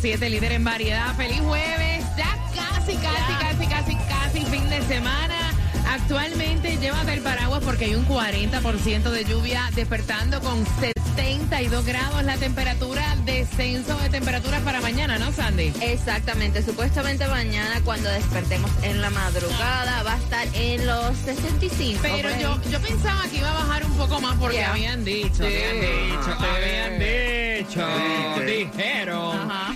7, líder en variedad. Feliz jueves. Ya casi, casi, casi, casi, casi fin de semana. Actualmente llévate el paraguas porque hay un 40% de lluvia despertando con 72 grados la temperatura, descenso de temperatura para mañana, ¿no, Sandy? Exactamente, supuestamente mañana cuando despertemos en la madrugada va a estar en los 65. Pero ahí. yo, yo pensaba que iba a bajar un poco más porque Yeah. habían dicho, habían dicho, habían dicho, dijeron Ajá.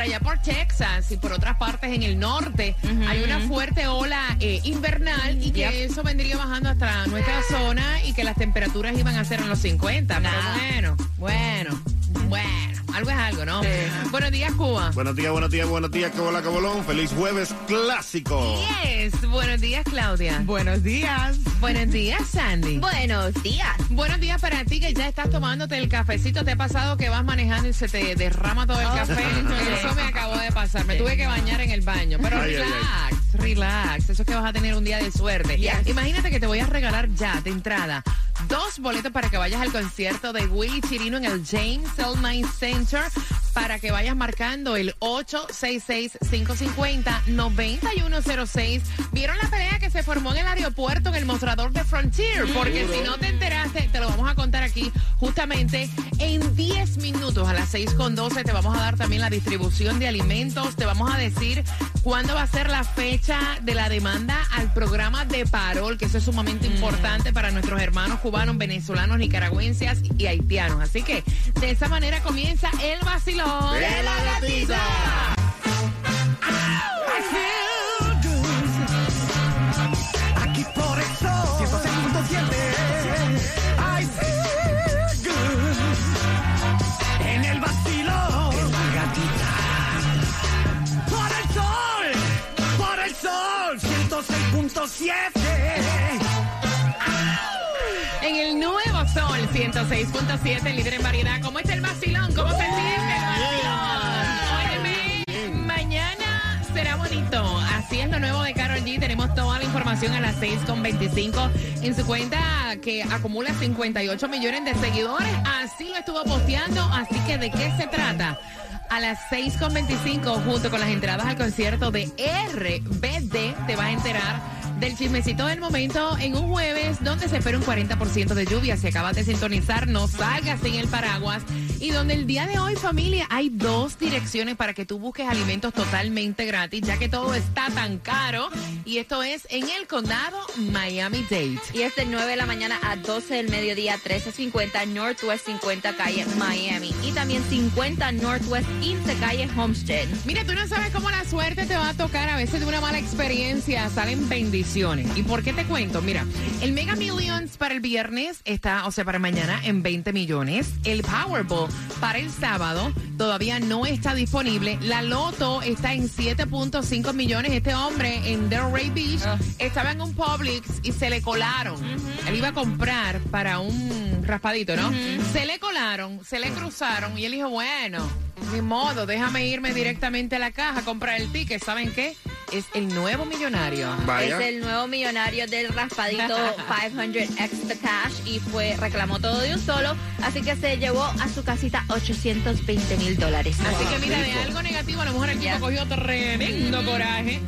Por allá por Texas y por otras partes en el norte hay una fuerte ola eh, invernal y que Yep. eso vendría bajando hasta nuestra zona y que las temperaturas iban a ser en los 50. Pero bueno, bueno, bueno, algo es algo, ¿no? Buenos días, Cuba. Buenos días, buenos días, buenos días, que bola, que bolón. Feliz jueves clásico. Yes, buenos días, Claudia. Buenos días. Buenos días, Sandy. Buenos días. Buenos días para ti que ya estás tomándote el cafecito. ¿Te ha pasado que vas manejando y se te derrama todo el Oh, café? sí. Eso me acabó de pasar. Me tuve que bañar en el baño. Pero Ay, ay, relax, relax. Eso es que vas a tener un día de suerte. Yes. Imagínate que te voy a regalar ya de entrada dos boletos para que vayas al concierto de Willy Chirino en el James L. Center para que vayas marcando el 866-550-9106. ¿Vieron la pelea que se formó en el aeropuerto en el mostrador de Frontier? Porque si no te enteraste, te lo vamos a justamente en 10 minutos a las 6.12 te vamos a dar también la distribución de alimentos, te vamos a decir cuándo va a ser la fecha de la demanda al programa de parol, que eso es sumamente importante para nuestros hermanos cubanos, venezolanos, nicaragüenses y haitianos. Así que de esa manera comienza el vacilón De la gatita. 106.7, líder en variedad. ¿Cómo está el vacilón? ¿Cómo se siente el vacilón? Óyeme, mañana será bonito. Así es lo nuevo de Carol G. Tenemos toda la información a las 6.25 en su cuenta que acumula 58 millones de seguidores. Así lo estuvo posteando. Así que, ¿de qué se trata? A las 6.25, junto con las entradas al concierto de RBD, te vas a enterar del chismecito del momento en un jueves donde se espera un 40% de lluvia. Si acabas de sintonizar, no salgas sin el paraguas. Y donde el día de hoy, familia, hay dos direcciones para que tú busques alimentos totalmente gratis, ya que todo está tan caro. Y esto es en el condado Miami-Dade. Y es de 9 de la mañana a 12 del mediodía, 1350 Northwest 50 calle Miami. Y también 50 Northwest 15 calle Homestead. Mira, tú no sabes cómo la suerte te va a tocar a veces de una mala experiencia. Salen bendiciones. ¿Y por qué te cuento? Mira, el Mega Millions para el viernes está, o sea, para mañana en 20 millones. El Powerball para el sábado todavía no está disponible. La Loto está en 7.5 millones. Este hombre en Delray Beach estaba en un Publix y se le colaron. Él iba a comprar para un raspadito, ¿no? Se le colaron, se le cruzaron y él dijo, bueno, ni modo, déjame irme directamente a la caja a comprar el ticket. ¿Saben qué? Es el nuevo millonario. Vaya. Es el nuevo millonario del raspadito 500 extra cash y fue reclamó todo de un solo, así que se llevó a su casita 820 mil dólares. Así que mira, de algo negativo, a lo mejor el tipo cogió tremendo coraje.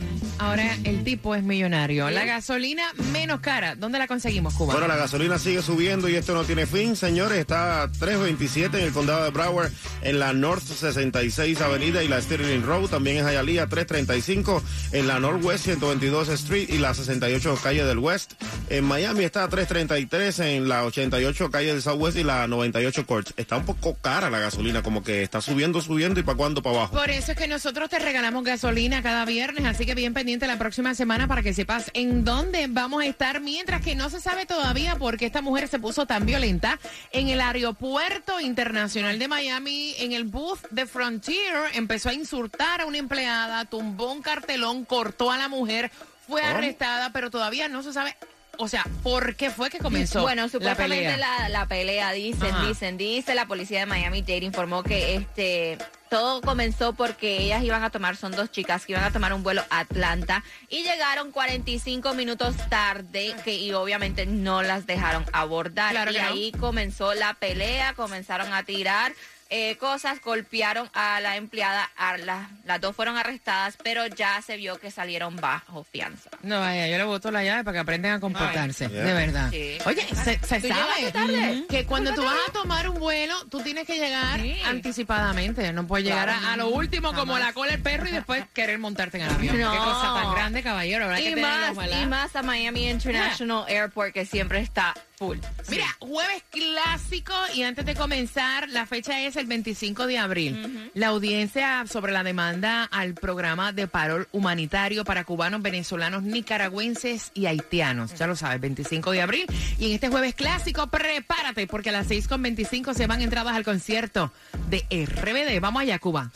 Ahora el tipo es millonario. La gasolina menos cara, ¿dónde la conseguimos, Cuba? Bueno, la gasolina sigue subiendo y esto no tiene fin, señores. Está a 3.27 en el condado de Broward, en la North 66 Avenida y la Sterling Road. También en Hialeah 335 en la Northwest 122 Street y la 68 calle del West. En Miami está a 333 en la 88 calle del Southwest y la 98 Court. Está un poco cara la gasolina, como que está subiendo, subiendo y para cuándo para abajo. Por eso es que nosotros te regalamos gasolina cada viernes, así que bien pendiente la próxima semana para que sepas en dónde vamos a estar, mientras que no se sabe todavía por qué esta mujer se puso tan violenta en el aeropuerto internacional de Miami, en el booth de Frontier, empezó a insultar a una empleada, tumbó un cartelón, cortó a la mujer, fue arrestada, pero todavía no se sabe o sea, ¿por qué fue que comenzó Bueno, la supuestamente pelea? la, la pelea, dicen, Ajá. dicen, dice la policía de Miami-Dade informó que este todo comenzó porque ellas iban a tomar, son dos chicas que iban a tomar un vuelo a Atlanta y llegaron 45 minutos tarde que y obviamente no las dejaron abordar Claro y no. ahí comenzó la pelea, comenzaron a tirar eh, cosas, golpearon a la empleada, a la- las dos fueron arrestadas, pero ya se vio que salieron bajo fianza. No, vaya, yo le boto la llave para que aprendan a comportarse, Ay. de verdad. Sí. Oye, se, se ¿Tú sabe que cuando tú vas a tomar un vuelo, tú tienes que llegar Sí. anticipadamente. No puedes llegar Claro. a, a lo último como la cola del perro y después querer montarte en el avión. No. Qué cosa tan grande, caballero. Habrá que Y tenerlo, más, y más a Miami International Airport que siempre está full. Mira, jueves clásico y antes de comenzar, la fecha es el 25 de abril. La audiencia sobre la demanda al programa de paro humanitario para cubanos, venezolanos, nicaragüenses y haitianos. Ya lo sabes, 25 de abril. Y en este jueves clásico, prepárate porque a las 6.25 se van entradas al concierto de RBD. Vamos allá, Cuba.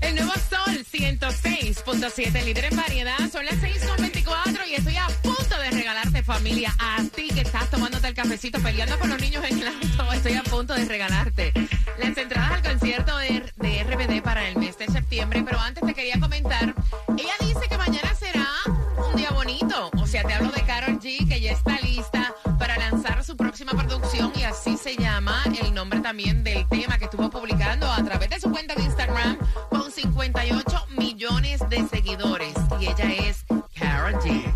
El nuevo Sol 106.7, líder en variedad. Son las 6.24 familia a ti que estás tomándote el cafecito peleando con los niños en el auto. Estoy a punto de regalarte las entradas al concierto de, de RBD para el mes de septiembre. Pero antes te quería comentar, ella dice que mañana será un día bonito. O sea, te hablo de Carol G, que ya está lista para lanzar su próxima producción y así se llama el nombre también del tema que estuvo publicando a través de su cuenta de Instagram con 58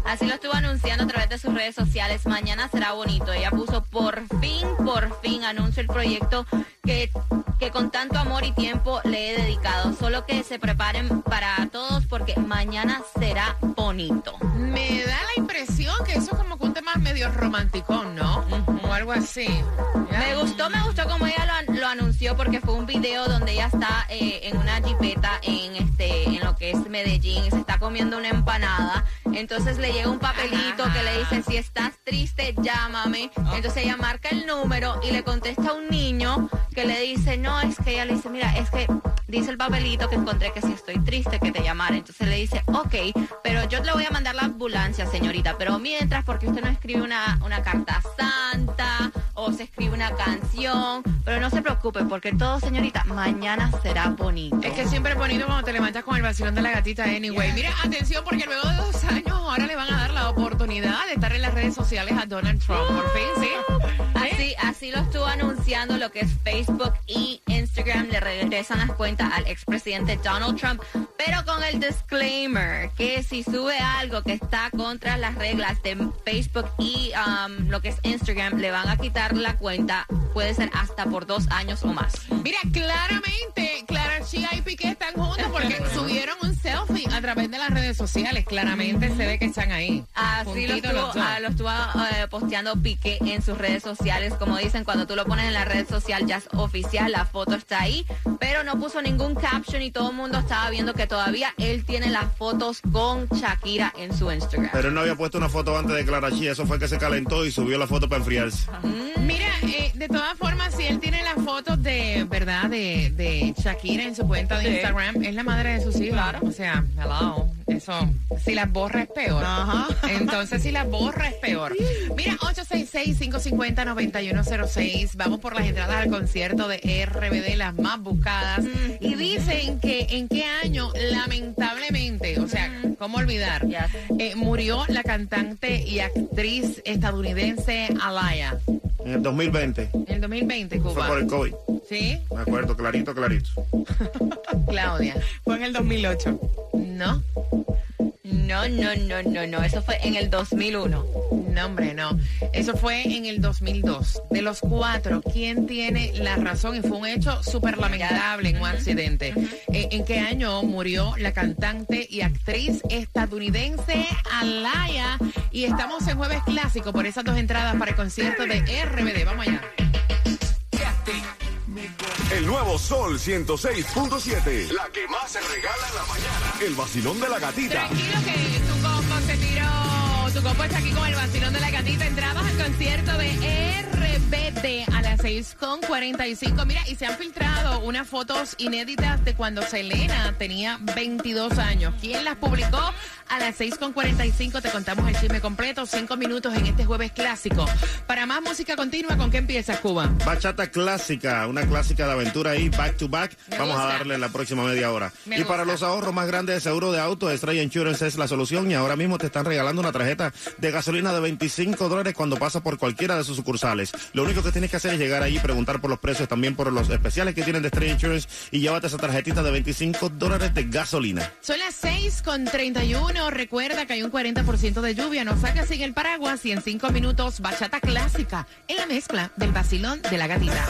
Así lo estuvo anunciando a través de sus redes sociales. Mañana será bonito. Ella puso por fin, por fin anuncio el proyecto que, que con tanto amor y tiempo le he dedicado. Solo que se preparen para todos porque mañana será bonito. Me da la impresión que eso es como que un tema medio romanticón, ¿no? O algo así. Me gustó, me gustó como ella lo, lo anunció porque fue un video donde ella está eh, en una jipeta en este en lo que es Medellín y se está comiendo una empanada. Entonces le llega un papelito que le dice si estás triste llámame. Entonces ella marca el número y le contesta a un niño que le dice no es que ella le dice mira es que dice el papelito que encontré que si estoy triste que te llamara. Entonces le dice ok pero yo le voy a mandar la ambulancia señorita pero mientras porque usted no escribe una una carta santa o se escribe una canción, pero no se preocupe porque todo, señorita, mañana será bonito. Es que siempre es bonito cuando te levantas con el vacilón de la gatita anyway. Mira, atención porque luego de dos años ahora le van a dar la oportunidad de estar en las redes sociales a Donald Trump. Por fin, ¿sí? Así, así lo estuvo anunciando lo que es Facebook y Instagram. Le regresan las cuentas al expresidente Donald Trump, pero con el disclaimer que si sube algo que está contra las reglas de Facebook y um, lo que es Instagram, le van a quitar la cuenta. Puede ser hasta por dos años o más. Mira, claramente, Clara Chia y Piqué están juntos porque subieron un selfie a través de las redes sociales. Claramente se ve que están ahí. Así lo estuvo, los ah, lo estuvo eh, posteando Piqué en sus redes sociales. Como dicen, cuando tú lo pones en la red social ya es oficial, la foto está ahí, pero no puso ningún caption y todo el mundo estaba viendo que todavía él tiene las fotos con Shakira en su Instagram. Pero él no había puesto una foto antes de Clara Chía, eso fue que se calentó y subió la foto para enfriarse. Mira, eh, de todas formas, si él tiene las fotos de, ¿verdad? De, de Shakira en su cuenta de Sí. Instagram, es la madre de sus hijos. Claro. O sea, hello. Eso, si las borra es peor. Ajá. Entonces, si las borra es peor. Mira, 866-550-9106. Vamos por las entradas al concierto de RBD, las más buscadas. Y dicen que en qué año, lamentablemente, o sea, ¿cómo olvidar? Eh, murió la cantante y actriz estadounidense Alaya. En el 2020. En el 2020, Fue Cuba. por el COVID. ¿Sí? Me acuerdo, clarito, clarito. Claudia. Fue en el 2008. No. No, no, no, no, no. Eso fue en el 2001. No, hombre, no. Eso fue en el 2002. De los cuatro, ¿quién tiene la razón? Y fue un hecho súper lamentable en un accidente. Eh, ¿En qué año murió la cantante y actriz estadounidense Alaya? Y estamos en Jueves Clásico por esas dos entradas para el concierto de RBD. Vamos allá. El nuevo Sol 106.7. La que más se regala en la mañana. El vacilón de la gatita. Tranquilo que tu combo se tiró. Tu combo está aquí con el vacilón de la gatita. Entradas al concierto de RBD a las 6.45. Mira, y se han filtrado unas fotos inéditas de cuando Selena tenía 22 años. ¿Quién las publicó? A las 6.45 te contamos el chisme completo, cinco minutos en este jueves clásico. Para más música continua, ¿con qué empiezas, Cuba? Bachata clásica, una clásica de aventura ahí, back to back. Vamos a darle en la próxima media hora. Y para los ahorros más grandes de seguro de auto, Stray Insurance es la solución y ahora mismo te están regalando una tarjeta de gasolina de 25 dólares cuando pasas por cualquiera de sus sucursales. Lo único que tienes que hacer es llegar ahí y preguntar por los precios, también por los especiales que tienen de Stray Insurance y llévate esa tarjetita de 25 dólares de gasolina. Son las 6.31 recuerda que hay un 40% de lluvia, no saques sin el paraguas y en 5 minutos bachata clásica en la mezcla del vacilón de la gatita.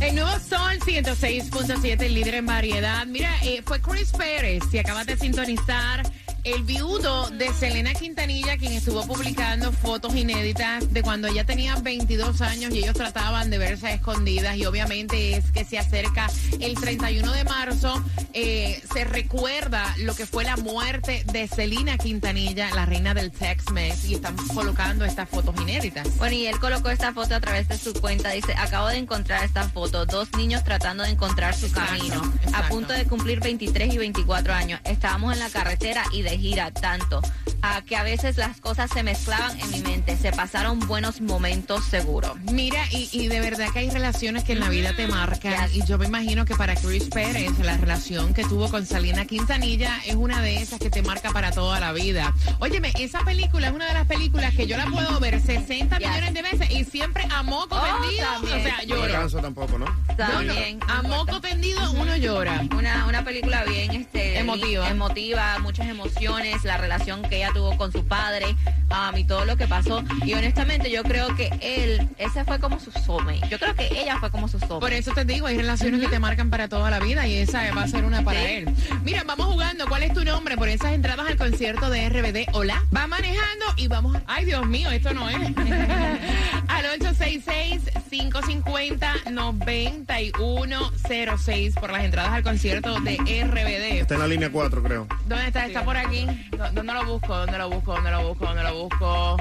El nuevo Sol 106.7, el líder en variedad. Mira, eh, fue Chris Pérez, si acabas de sintonizar el viudo de Selena Quintanilla, quien estuvo publicando fotos inéditas de cuando ella tenía 22 años y ellos trataban de verse a escondidas. Y obviamente es que se acerca el 31 de marzo, eh, se recuerda lo que fue la muerte de Selena Quintanilla, la reina del Tex-Mex, y están colocando estas fotos inéditas. Bueno, y él colocó esta foto a través de su cuenta. Dice, acabo de encontrar esta foto. Dos niños tratando de encontrar su Exacto, camino. exacto. A punto de cumplir 23 y 24 años. Estábamos en la carretera y de gira tanto. A que a veces las cosas se mezclaban en mi mente. Se pasaron buenos momentos seguro. Mira, y, y de verdad que hay relaciones que en la vida te marcan. Yes. Y yo me imagino que para Chris Pérez, la relación que tuvo con Salina Quintanilla es una de esas que te marca para toda la vida. Óyeme, esa película es una de las películas que yo la puedo ver 60 Yes. millones de veces y siempre a moco Oh, tendido. también. O sea, No lloro. descanso tampoco, ¿no? También. A moco tendido uno llora. Una, una película bien este, Emotiva. emotiva, muchas emociones, la relación que ella tuvo con su padre um, y todo lo que pasó. Y honestamente yo creo que él, ese fue como su soulmate. Yo creo que ella fue como su soulmate. Por eso te digo, hay relaciones que te marcan para toda la vida y esa va a ser una para Sí. él. Mira, vamos jugando. ¿Cuál es tu nombre por esas entradas al concierto de RBD? Hola. Va manejando y vamos. a- Ay, Dios mío, esto no es. al 866-550-9106 por las entradas al concierto de RBD. Está en la línea 4, creo. ¿Dónde está? ¿Está por aquí? ¿Dó- ¿Dónde lo busco? ¿Dónde lo busco? ¿Dónde lo busco? ¿Dónde lo busco?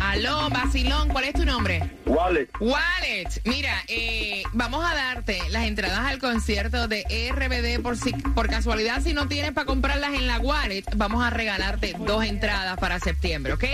Aló, Basilón, ¿cuál es tu nombre? Wallet. Wallet, mira, eh, vamos a darte las entradas al concierto de RBD por si por casualidad si no tienes para comprarlas en la Wallet, vamos a regalarte dos entradas para septiembre, ¿ok?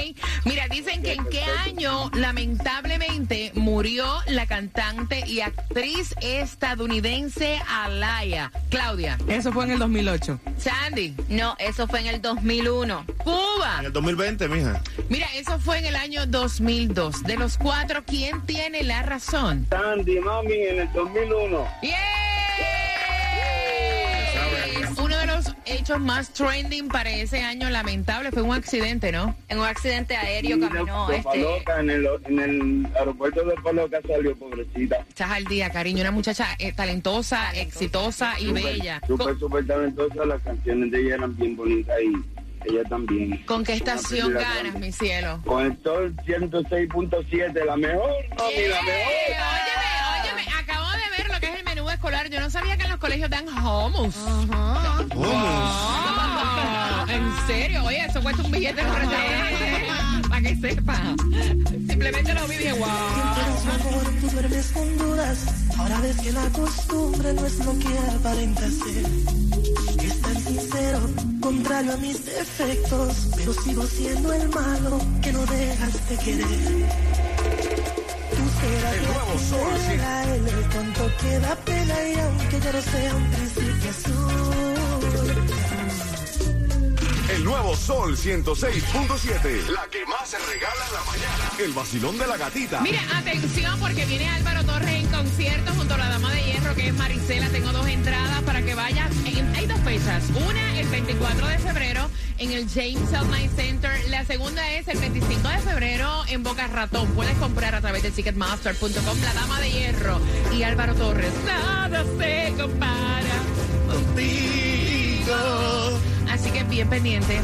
Mira, dicen que en qué año lamentablemente murió la cantante y actriz estadounidense Alaya. Claudia, Eso fue en el 2008. Sandy, No, eso fue en el 2001. Cuba. En el 2020, mija. Mira, eso fue en el año 2002. De los cuatro, ¿quién tiene la razón? Sandy, mami, en el 2001. ¡Yay! Hechos más trending para ese año lamentable fue un accidente, ¿no? En un accidente aéreo caminó de este. Paloca, en, el, en el aeropuerto de Paloca salió, pobrecita. Estás al día, cariño. Una muchacha eh, talentosa, exitosa y bella. Súper, ¿Con, súper talentosa. Las canciones de ella eran bien bonitas y ella también. con qué estación ganas, grande. mi cielo? Con el Sol 106.7, la mejor, mami, la mejor. Óyeme, escolar. Yo no sabía que en los colegios dan hummus. Ah, ¿En serio? Oye, eso cuesta un billete en restaurante. Para que sepa. Simplemente lo vi y dije, wow. Tú duermes con dudas. Ahora ves que la costumbre no es lo que aparenta ser. Es tan sincero contrario a mis defectos, pero sigo siendo el malo que no dejas de querer. El nuevo Sol, sí. primera en el cuanto que da pena y aunque yo no sea un príncipe azul. El nuevo Sol 106.7. La que más se regala en la mañana. El vacilón de la gatita. Mira, atención porque viene Álvaro Torres en concierto junto a la dama de hierro que es Marisela. Tengo dos entradas para que vayas. Hay dos fechas. Una el 24 de febrero en el James. Knight Center. La segunda es el 25 de febrero en Boca Ratón. Puedes comprar a través de ticketmaster.com la dama de hierro y Álvaro Torres. Nada se compara contigo. Así que bien pendiente.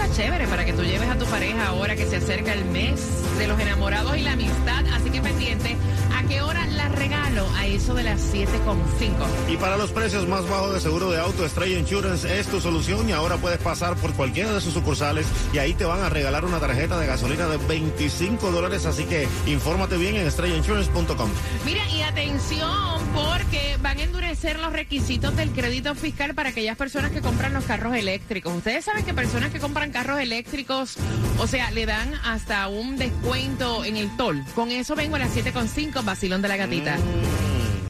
Está chévere para que tú lleves a tu pareja ahora que se acerca el mes de los enamorados y la amistad. Así que pendiente. ¿A qué hora la regalo? A eso de las 7.5. Y para los precios más bajos de seguro de auto, Estrella Insurance es tu solución y ahora puedes pasar por cualquiera de sus sucursales y ahí te van a regalar una tarjeta de gasolina de 25 dólares, así que infórmate bien en estrellainsurance.com. Mira, y atención, porque van a endurecer los requisitos del crédito fiscal para aquellas personas que compran los carros eléctricos. Ustedes saben que personas que compran carros eléctricos, o sea, le dan hasta un descuento en el toll. Con eso vengo a las 7.5, vacilón de la gatita.